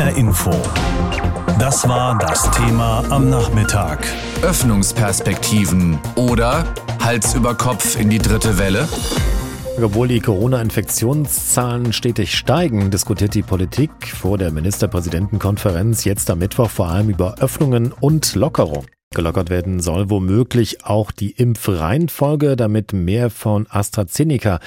HR Info. Das war das Thema am Nachmittag. Öffnungsperspektiven oder Hals über Kopf in die dritte Welle? Obwohl die Corona-Infektionszahlen stetig steigen, diskutiert die Politik vor der Ministerpräsidentenkonferenz jetzt am Mittwoch vor allem über Öffnungen und Lockerung. Gelockert werden soll womöglich auch die Impfreihenfolge, damit mehr von AstraZeneca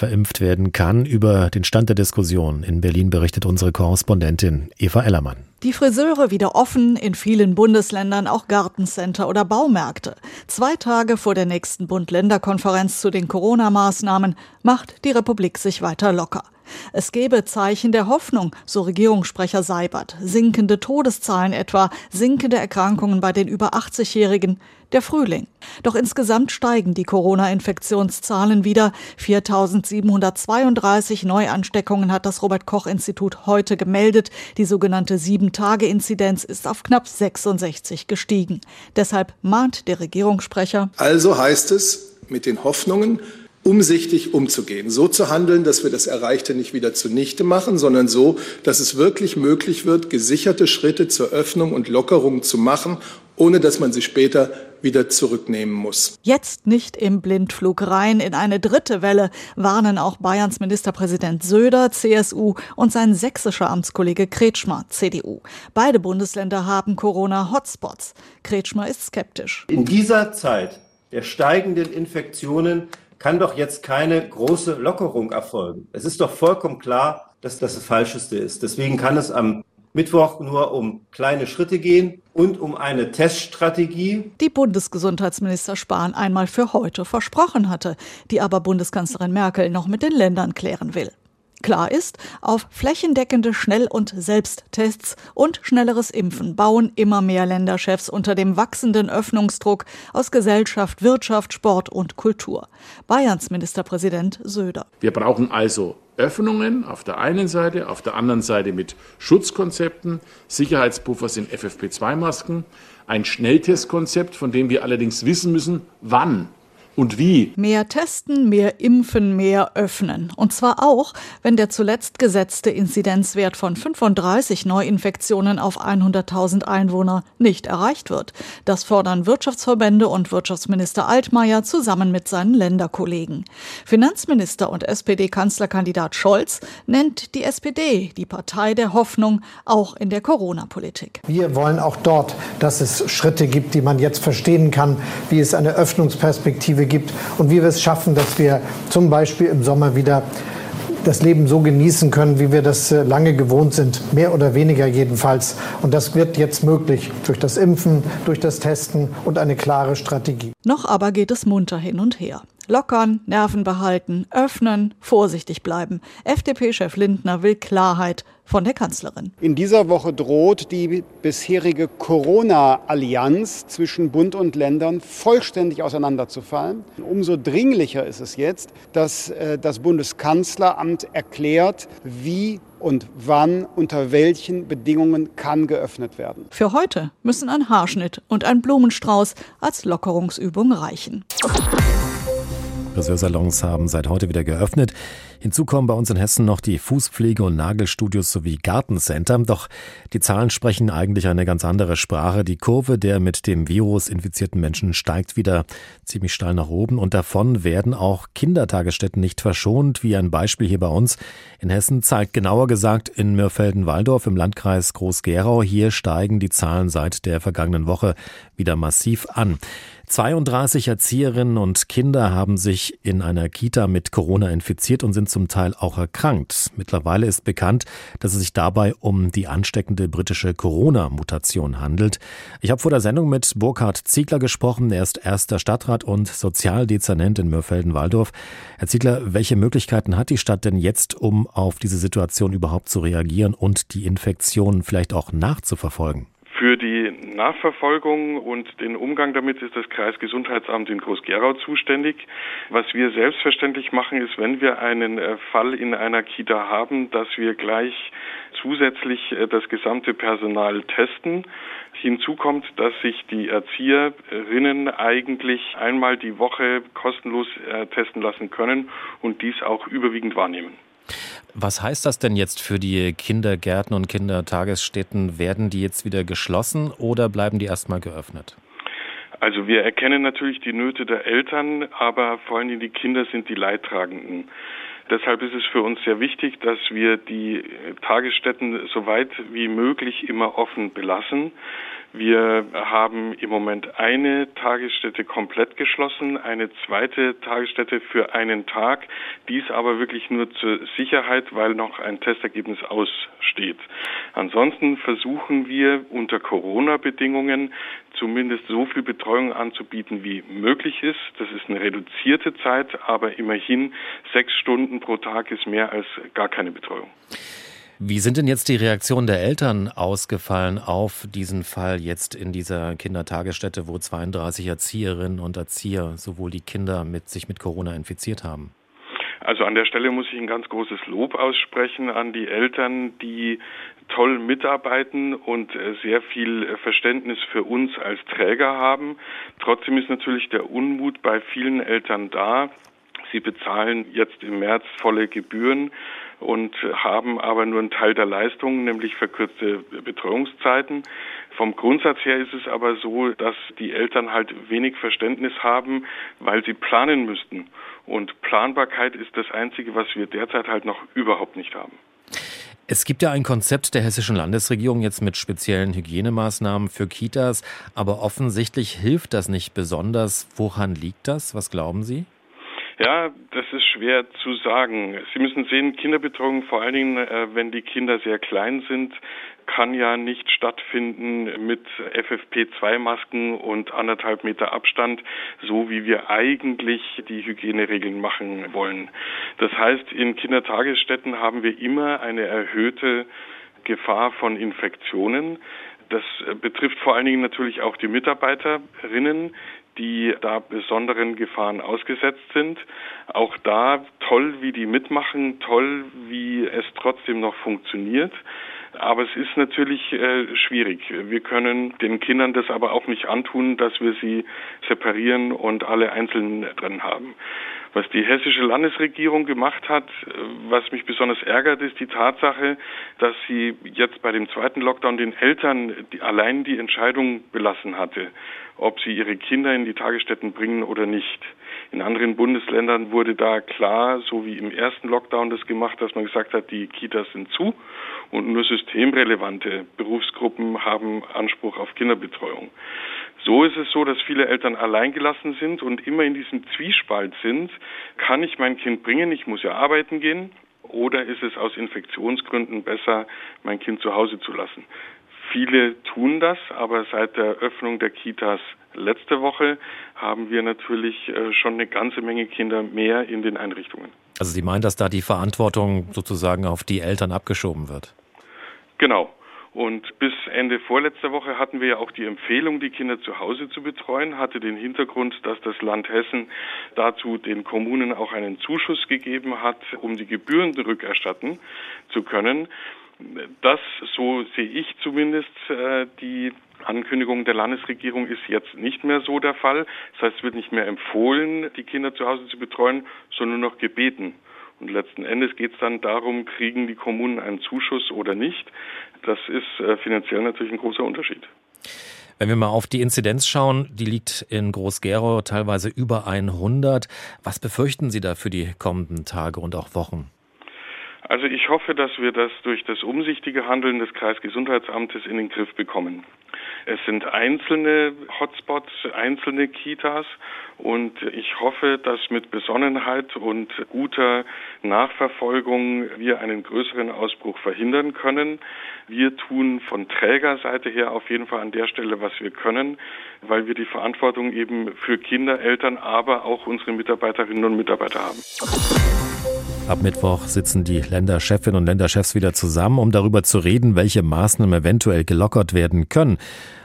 verimpft werden kann. Über den Stand der Diskussion in Berlin berichtet unsere Korrespondentin Eva Ellermann. Die Friseure wieder offen, in vielen Bundesländern auch Gartencenter oder Baumärkte. Zwei Tage vor der nächsten Bund-Länder-Konferenz zu den Corona-Maßnahmen macht die Republik sich weiter locker. Es gebe Zeichen der Hoffnung, so Regierungssprecher Seibert. Sinkende Todeszahlen etwa, sinkende Erkrankungen bei den über 80-Jährigen, der Frühling. Doch insgesamt steigen die Corona-Infektionszahlen wieder. 4732 Neuansteckungen hat das Robert Koch Institut heute gemeldet. Die sogenannte Sieben-Tage-Inzidenz ist auf knapp 66 gestiegen. Deshalb mahnt der Regierungssprecher. Also heißt es, mit den Hoffnungen umsichtig umzugehen, so zu handeln, dass wir das Erreichte nicht wieder zunichte machen, sondern so, dass es wirklich möglich wird, gesicherte Schritte zur Öffnung und Lockerung zu machen, ohne dass man sie später wieder zurücknehmen muss. Jetzt nicht im Blindflug rein in eine dritte Welle, warnen auch Bayerns Ministerpräsident Söder, CSU, und sein sächsischer Amtskollege Kretschmer, CDU. Beide Bundesländer haben Corona-Hotspots. Kretschmer ist skeptisch. In dieser Zeit der steigenden Infektionen kann doch jetzt keine große Lockerung erfolgen. Es ist doch vollkommen klar, dass das das Falscheste ist. Deswegen kann es am Mittwoch nur um kleine Schritte gehen und um eine Teststrategie. Die Bundesgesundheitsminister Spahn einmal für heute versprochen hatte, die aber Bundeskanzlerin Merkel noch mit den Ländern klären will. Klar ist, auf flächendeckende Schnell- und Selbsttests und schnelleres Impfen bauen immer mehr Länderchefs unter dem wachsenden Öffnungsdruck aus Gesellschaft, Wirtschaft, Sport und Kultur. Bayerns Ministerpräsident Söder. Wir brauchen also Öffnungen auf der einen Seite, auf der anderen Seite mit Schutzkonzepten, Sicherheitspuffers in FFP2-Masken, ein Schnelltestkonzept, von dem wir allerdings wissen müssen, wann und wie? Mehr testen, mehr impfen, mehr öffnen. Und zwar auch, wenn der zuletzt gesetzte Inzidenzwert von 35 Neuinfektionen auf 100.000 Einwohner nicht erreicht wird. Das fordern Wirtschaftsverbände und Wirtschaftsminister Altmaier zusammen mit seinen Länderkollegen. Finanzminister und SPD-Kanzlerkandidat Scholz nennt die SPD die Partei der Hoffnung, auch in der Corona-Politik. Wir wollen auch dort, dass es Schritte gibt, die man jetzt verstehen kann, wie es eine Öffnungsperspektive Perspektive gibt und wie wir es schaffen, dass wir zum Beispiel im Sommer wieder das Leben so genießen können, wie wir das äh, lange gewohnt sind, mehr oder weniger jedenfalls. Und das wird jetzt möglich durch das Impfen, durch das Testen und eine klare Strategie. Noch aber geht es munter hin und her. Lockern, Nerven behalten, öffnen, vorsichtig bleiben. FDP-Chef Lindner will Klarheit von der Kanzlerin. In dieser Woche droht die bisherige Corona-Allianz zwischen Bund und Ländern vollständig auseinanderzufallen. Umso dringlicher ist es jetzt, dass äh, das Bundeskanzleramt erklärt, wie und wann, unter welchen Bedingungen kann geöffnet werden. Für heute müssen ein Haarschnitt und ein Blumenstrauß als Lockerungsübung reichen. Friseursalons haben seit heute wieder geöffnet. Hinzu kommen bei uns in Hessen noch die Fußpflege- und Nagelstudios sowie Gartencenter. Doch die Zahlen sprechen eigentlich eine ganz andere Sprache. Die Kurve der mit dem Virus infizierten Menschen steigt wieder ziemlich steil nach oben und davon werden auch Kindertagesstätten nicht verschont, wie ein Beispiel hier bei uns in Hessen zeigt. Genauer gesagt in Mörfelden-Walldorf im Landkreis Groß-Gerau. Hier steigen die Zahlen seit der vergangenen Woche wieder massiv an. 32 Erzieherinnen und Kinder haben sich in einer Kita mit Corona infiziert und sind zum Teil auch erkrankt. Mittlerweile ist bekannt, dass es sich dabei um die ansteckende britische Corona-Mutation handelt. Ich habe vor der Sendung mit Burkhard Ziegler gesprochen. Er ist erster Stadtrat und Sozialdezernent in Mörfelden-Walldorf. Herr Ziegler, welche Möglichkeiten hat die Stadt denn jetzt, um auf diese Situation überhaupt zu reagieren und die Infektion vielleicht auch nachzuverfolgen? Für die Nachverfolgung und den Umgang damit ist das Kreisgesundheitsamt in Groß-Gerau zuständig. Was wir selbstverständlich machen, ist, wenn wir einen äh, Fall in einer Kita haben, dass wir gleich zusätzlich äh, das gesamte Personal testen. Hinzu kommt, dass sich die Erzieherinnen eigentlich einmal die Woche kostenlos äh, testen lassen können und dies auch überwiegend wahrnehmen. Was heißt das denn jetzt für die Kindergärten und Kindertagesstätten? Werden die jetzt wieder geschlossen oder bleiben die erstmal geöffnet? Also wir erkennen natürlich die Nöte der Eltern, aber vor allem die Kinder sind die Leidtragenden. Deshalb ist es für uns sehr wichtig, dass wir die Tagesstätten so weit wie möglich immer offen belassen. Wir haben im Moment eine Tagesstätte komplett geschlossen, eine zweite Tagesstätte für einen Tag. Dies aber wirklich nur zur Sicherheit, weil noch ein Testergebnis aussteht. Ansonsten versuchen wir unter Corona-Bedingungen zumindest so viel Betreuung anzubieten, wie möglich ist. Das ist eine reduzierte Zeit, aber immerhin sechs Stunden pro Tag ist mehr als gar keine Betreuung. Wie sind denn jetzt die Reaktionen der Eltern ausgefallen auf diesen Fall jetzt in dieser Kindertagesstätte, wo 32 Erzieherinnen und Erzieher sowohl die Kinder mit sich mit Corona infiziert haben? Also an der Stelle muss ich ein ganz großes Lob aussprechen an die Eltern, die toll mitarbeiten und äh, sehr viel Verständnis für uns als Träger haben. Trotzdem ist natürlich der Unmut bei vielen Eltern da. Sie bezahlen jetzt im März volle Gebühren und haben aber nur einen Teil der Leistungen, nämlich verkürzte Betreuungszeiten. Vom Grundsatz her ist es aber so, dass die Eltern halt wenig Verständnis haben, weil sie planen müssten. Und Planbarkeit ist das Einzige, was wir derzeit halt noch überhaupt nicht haben. Es gibt ja ein Konzept der hessischen Landesregierung jetzt mit speziellen Hygienemaßnahmen für Kitas, aber offensichtlich hilft das nicht besonders. Woran liegt das? Was glauben Sie? Ja, das ist schwer zu sagen. Sie müssen sehen, Kinderbetreuung, vor allen Dingen, äh, wenn die Kinder sehr klein sind, kann ja nicht stattfinden mit FFP2-Masken und anderthalb Meter Abstand, so wie wir eigentlich die Hygieneregeln machen wollen. Das heißt, in Kindertagesstätten haben wir immer eine erhöhte Gefahr von Infektionen. Das betrifft vor allen Dingen natürlich auch die Mitarbeiterinnen, die da besonderen Gefahren ausgesetzt sind. Auch da toll, wie die mitmachen, toll, wie es trotzdem noch funktioniert. Aber es ist natürlich äh, schwierig. Wir können den Kindern das aber auch nicht antun, dass wir sie separieren und alle einzeln drin haben. Was die hessische Landesregierung gemacht hat, äh, was mich besonders ärgert, ist die Tatsache, dass sie jetzt bei dem zweiten Lockdown den Eltern die, allein die Entscheidung belassen hatte, ob sie ihre Kinder in die Tagesstätten bringen oder nicht. In anderen Bundesländern wurde da klar, so wie im ersten Lockdown das gemacht, dass man gesagt hat, die Kitas sind zu und nur systemrelevante Berufsgruppen haben Anspruch auf Kinderbetreuung. So ist es so, dass viele Eltern alleingelassen sind und immer in diesem Zwiespalt sind. Kann ich mein Kind bringen? Ich muss ja arbeiten gehen. Oder ist es aus Infektionsgründen besser, mein Kind zu Hause zu lassen? Viele tun das, aber seit der Öffnung der Kitas letzte Woche haben wir natürlich äh, schon eine ganze Menge Kinder mehr in den Einrichtungen. Also Sie meinen, dass da die Verantwortung sozusagen auf die Eltern abgeschoben wird? Genau. Und bis Ende vorletzter Woche hatten wir ja auch die Empfehlung, die Kinder zu Hause zu betreuen, hatte den Hintergrund, dass das Land Hessen dazu den Kommunen auch einen Zuschuss gegeben hat, um die Gebühren rückerstatten zu können. Das, so sehe ich zumindest, äh, die Ankündigung der Landesregierung ist jetzt nicht mehr so der Fall. Das heißt, es wird nicht mehr empfohlen, die Kinder zu Hause zu betreuen, sondern nur noch gebeten. Und letzten Endes geht es dann darum, kriegen die Kommunen einen Zuschuss oder nicht. Das ist äh, finanziell natürlich ein großer Unterschied. Wenn wir mal auf die Inzidenz schauen, die liegt in Groß-Gerau teilweise über 100. Was befürchten Sie da für die kommenden Tage und auch Wochen? Also ich hoffe, dass wir das durch das umsichtige Handeln des Kreisgesundheitsamtes in den Griff bekommen. Es sind einzelne Hotspots, einzelne Kitas und ich hoffe, dass mit Besonnenheit und guter Nachverfolgung wir einen größeren Ausbruch verhindern können. Wir tun von Trägerseite her auf jeden Fall an der Stelle, was wir können, weil wir die Verantwortung eben für Kinder, Eltern, aber auch unsere Mitarbeiterinnen und Mitarbeiter haben. Ab Mittwoch sitzen die Länderchefinnen und Länderchefs wieder zusammen, um darüber zu reden, welche Maßnahmen eventuell gelockert werden können.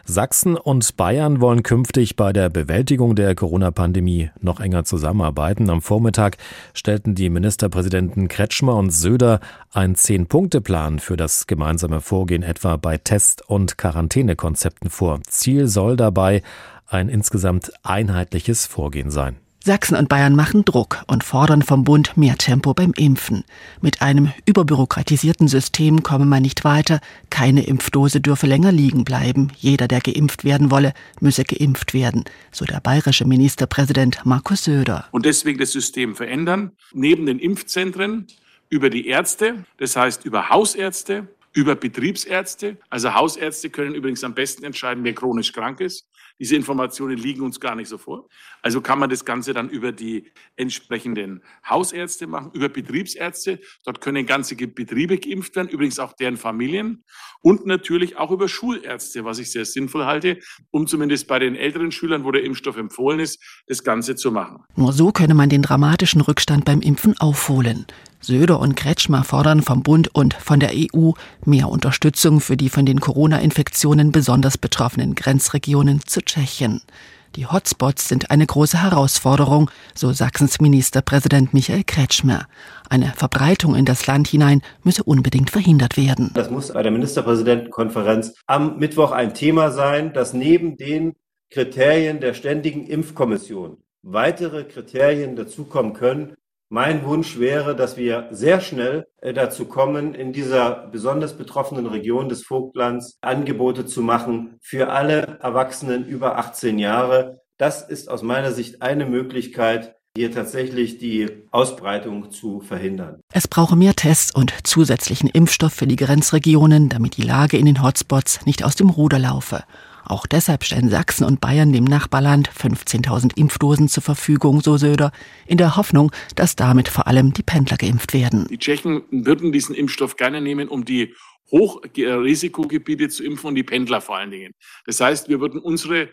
Sachsen und Bayern wollen künftig bei der Bewältigung der Corona-Pandemie noch enger zusammenarbeiten. Am Vormittag stellten die Ministerpräsidenten Kretschmer und Söder einen Zehn-Punkte-Plan für das gemeinsame Vorgehen etwa bei Test- und Quarantänekonzepten vor. Ziel soll dabei ein insgesamt einheitliches Vorgehen sein. Sachsen und Bayern machen Druck und fordern vom Bund mehr Tempo beim Impfen. Mit einem überbürokratisierten System komme man nicht weiter. Keine Impfdose dürfe länger liegen bleiben. Jeder, der geimpft werden wolle, müsse geimpft werden, so der bayerische Ministerpräsident Markus Söder. Und deswegen das System verändern. Neben den Impfzentren über die Ärzte, das heißt über Hausärzte, über Betriebsärzte. Also Hausärzte können übrigens am besten entscheiden, wer chronisch krank ist. Diese Informationen liegen uns gar nicht so vor. Also kann man das Ganze dann über die entsprechenden Hausärzte machen, über Betriebsärzte. Dort können ganze Betriebe geimpft werden, übrigens auch deren Familien. Und natürlich auch über Schulärzte, was ich sehr sinnvoll halte, um zumindest bei den älteren Schülern, wo der Impfstoff empfohlen ist, das Ganze zu machen. Nur so könne man den dramatischen Rückstand beim Impfen aufholen. Söder und Kretschmer fordern vom Bund und von der EU mehr Unterstützung für die von den Corona-Infektionen besonders betroffenen Grenzregionen zu Tschechien. Die Hotspots sind eine große Herausforderung, so Sachsens Ministerpräsident Michael Kretschmer. Eine Verbreitung in das Land hinein müsse unbedingt verhindert werden. Das muss bei der Ministerpräsidentenkonferenz am Mittwoch ein Thema sein, dass neben den Kriterien der Ständigen Impfkommission weitere Kriterien dazukommen können, mein Wunsch wäre, dass wir sehr schnell äh, dazu kommen, in dieser besonders betroffenen Region des Vogtlands Angebote zu machen für alle Erwachsenen über 18 Jahre. Das ist aus meiner Sicht eine Möglichkeit, hier tatsächlich die Ausbreitung zu verhindern. Es brauche mehr Tests und zusätzlichen Impfstoff für die Grenzregionen, damit die Lage in den Hotspots nicht aus dem Ruder laufe. Auch deshalb stellen Sachsen und Bayern dem Nachbarland 15.000 Impfdosen zur Verfügung, so Söder, in der Hoffnung, dass damit vor allem die Pendler geimpft werden. Die Tschechen würden diesen Impfstoff gerne nehmen, um die Hochrisikogebiete zu impfen und die Pendler vor allen Dingen. Das heißt, wir würden unsere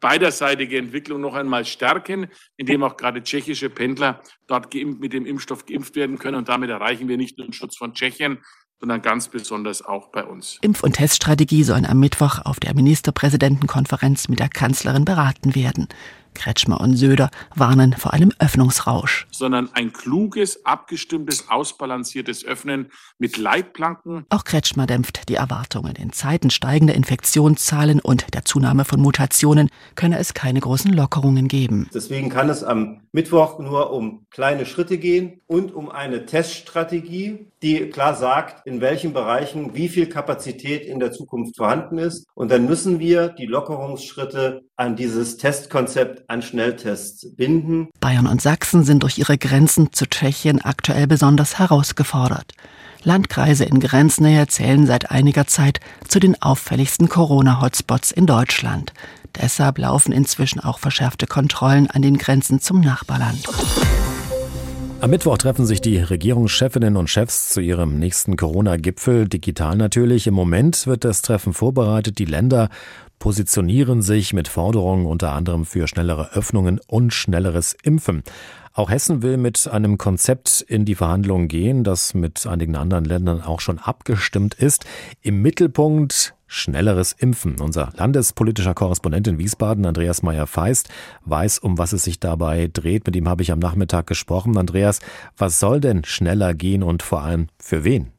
beiderseitige Entwicklung noch einmal stärken, indem auch gerade tschechische Pendler dort mit dem Impfstoff geimpft werden können. Und damit erreichen wir nicht nur den Schutz von Tschechien, sondern ganz besonders auch bei uns. Impf- und Teststrategie sollen am Mittwoch auf der Ministerpräsidentenkonferenz mit der Kanzlerin beraten werden. Kretschmer und Söder warnen vor einem Öffnungsrausch. Sondern ein kluges, abgestimmtes, ausbalanciertes Öffnen mit Leitplanken. Auch Kretschmer dämpft die Erwartungen. In Zeiten steigender Infektionszahlen und der Zunahme von Mutationen könne es keine großen Lockerungen geben. Deswegen kann es am Mittwoch nur um kleine Schritte gehen und um eine Teststrategie, die klar sagt, in welchen Bereichen wie viel Kapazität in der Zukunft vorhanden ist. Und dann müssen wir die Lockerungsschritte an dieses Testkonzept an Schnelltests binden. Bayern und Sachsen sind durch ihre Grenzen zu Tschechien aktuell besonders herausgefordert. Landkreise in Grenznähe zählen seit einiger Zeit zu den auffälligsten Corona-Hotspots in Deutschland. Deshalb laufen inzwischen auch verschärfte Kontrollen an den Grenzen zum Nachbarland. Am Mittwoch treffen sich die Regierungschefinnen und Chefs zu ihrem nächsten Corona-Gipfel, digital natürlich. Im Moment wird das Treffen vorbereitet. Die Länder positionieren sich mit Forderungen unter anderem für schnellere Öffnungen und schnelleres Impfen. Auch Hessen will mit einem Konzept in die Verhandlungen gehen, das mit einigen anderen Ländern auch schon abgestimmt ist. Im Mittelpunkt schnelleres Impfen. Unser landespolitischer Korrespondent in Wiesbaden, Andreas Meyer-Feist, weiß, um was es sich dabei dreht. Mit ihm habe ich am Nachmittag gesprochen. Andreas, was soll denn schneller gehen und vor allem für wen?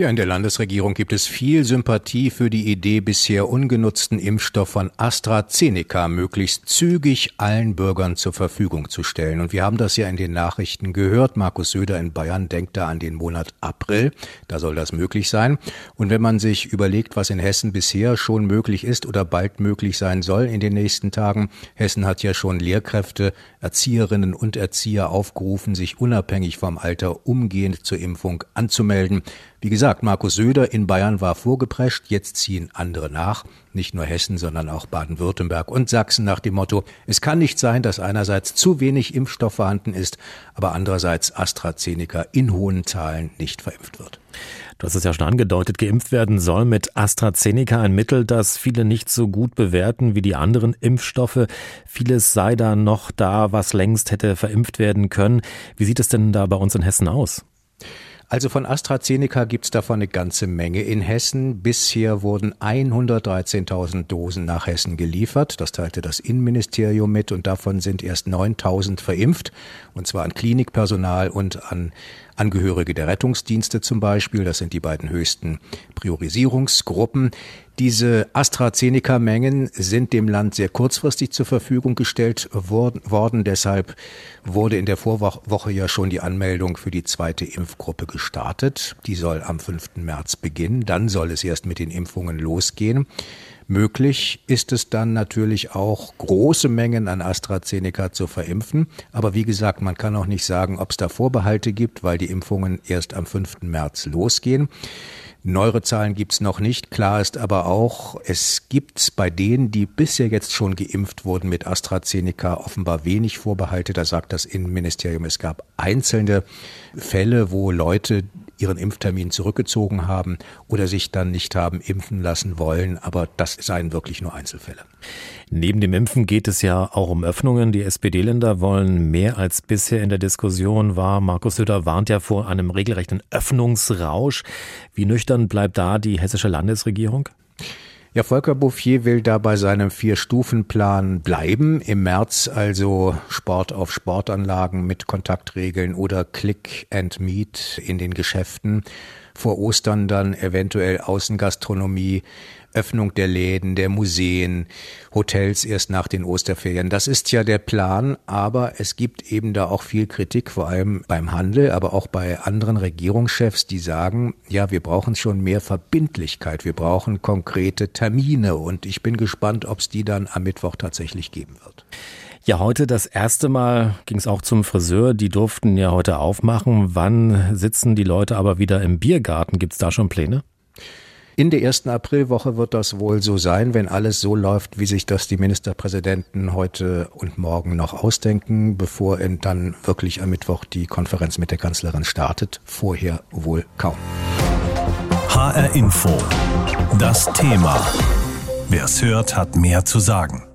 Ja, in der Landesregierung gibt es viel Sympathie für die Idee, bisher ungenutzten Impfstoff von AstraZeneca möglichst zügig allen Bürgern zur Verfügung zu stellen. Und wir haben das ja in den Nachrichten gehört. Markus Söder in Bayern denkt da an den Monat April. Da soll das möglich sein. Und wenn man sich überlegt, was in Hessen bisher schon möglich ist oder bald möglich sein soll in den nächsten Tagen, Hessen hat ja schon Lehrkräfte, Erzieherinnen und Erzieher aufgerufen, sich unabhängig vom Alter umgehend zur Impfung anzumelden. Wie gesagt, Markus Söder in Bayern war vorgeprescht, jetzt ziehen andere nach, nicht nur Hessen, sondern auch Baden-Württemberg und Sachsen nach dem Motto, es kann nicht sein, dass einerseits zu wenig Impfstoff vorhanden ist, aber andererseits AstraZeneca in hohen Zahlen nicht verimpft wird. Du hast es ja schon angedeutet, geimpft werden soll mit AstraZeneca ein Mittel, das viele nicht so gut bewerten wie die anderen Impfstoffe. Vieles sei da noch da, was längst hätte verimpft werden können. Wie sieht es denn da bei uns in Hessen aus? Also von AstraZeneca gibt's davon eine ganze Menge in Hessen. Bisher wurden 113.000 Dosen nach Hessen geliefert. Das teilte das Innenministerium mit und davon sind erst 9.000 verimpft. Und zwar an Klinikpersonal und an Angehörige der Rettungsdienste zum Beispiel. Das sind die beiden höchsten Priorisierungsgruppen. Diese AstraZeneca-Mengen sind dem Land sehr kurzfristig zur Verfügung gestellt worden. Deshalb wurde in der Vorwoche ja schon die Anmeldung für die zweite Impfgruppe gestartet. Die soll am 5. März beginnen. Dann soll es erst mit den Impfungen losgehen. Möglich ist es dann natürlich auch, große Mengen an AstraZeneca zu verimpfen. Aber wie gesagt, man kann auch nicht sagen, ob es da Vorbehalte gibt, weil die Impfungen erst am 5. März losgehen. Neuere Zahlen gibt's noch nicht. Klar ist aber auch, es gibt bei denen, die bisher jetzt schon geimpft wurden mit AstraZeneca, offenbar wenig Vorbehalte. Da sagt das Innenministerium, es gab einzelne Fälle, wo Leute ihren Impftermin zurückgezogen haben oder sich dann nicht haben impfen lassen wollen. Aber das seien wirklich nur Einzelfälle. Neben dem Impfen geht es ja auch um Öffnungen. Die SPD-Länder wollen mehr als bisher in der Diskussion war. Markus Söder warnt ja vor einem regelrechten Öffnungsrausch. Wie nüchtern bleibt da die hessische Landesregierung? Ja, Volker Bouffier will da bei seinem Vier-Stufen-Plan bleiben. Im März also Sport auf Sportanlagen mit Kontaktregeln oder Click and Meet in den Geschäften. Vor Ostern dann eventuell Außengastronomie Öffnung der Läden, der Museen, Hotels erst nach den Osterferien. Das ist ja der Plan, aber es gibt eben da auch viel Kritik, vor allem beim Handel, aber auch bei anderen Regierungschefs, die sagen, ja, wir brauchen schon mehr Verbindlichkeit, wir brauchen konkrete Termine und ich bin gespannt, ob es die dann am Mittwoch tatsächlich geben wird. Ja, heute das erste Mal ging es auch zum Friseur. Die durften ja heute aufmachen. Wann sitzen die Leute aber wieder im Biergarten? Gibt es da schon Pläne? In der ersten Aprilwoche wird das wohl so sein, wenn alles so läuft, wie sich das die Ministerpräsidenten heute und morgen noch ausdenken, bevor dann wirklich am Mittwoch die Konferenz mit der Kanzlerin startet. Vorher wohl kaum. HR Info. Das Thema. Wer es hört, hat mehr zu sagen.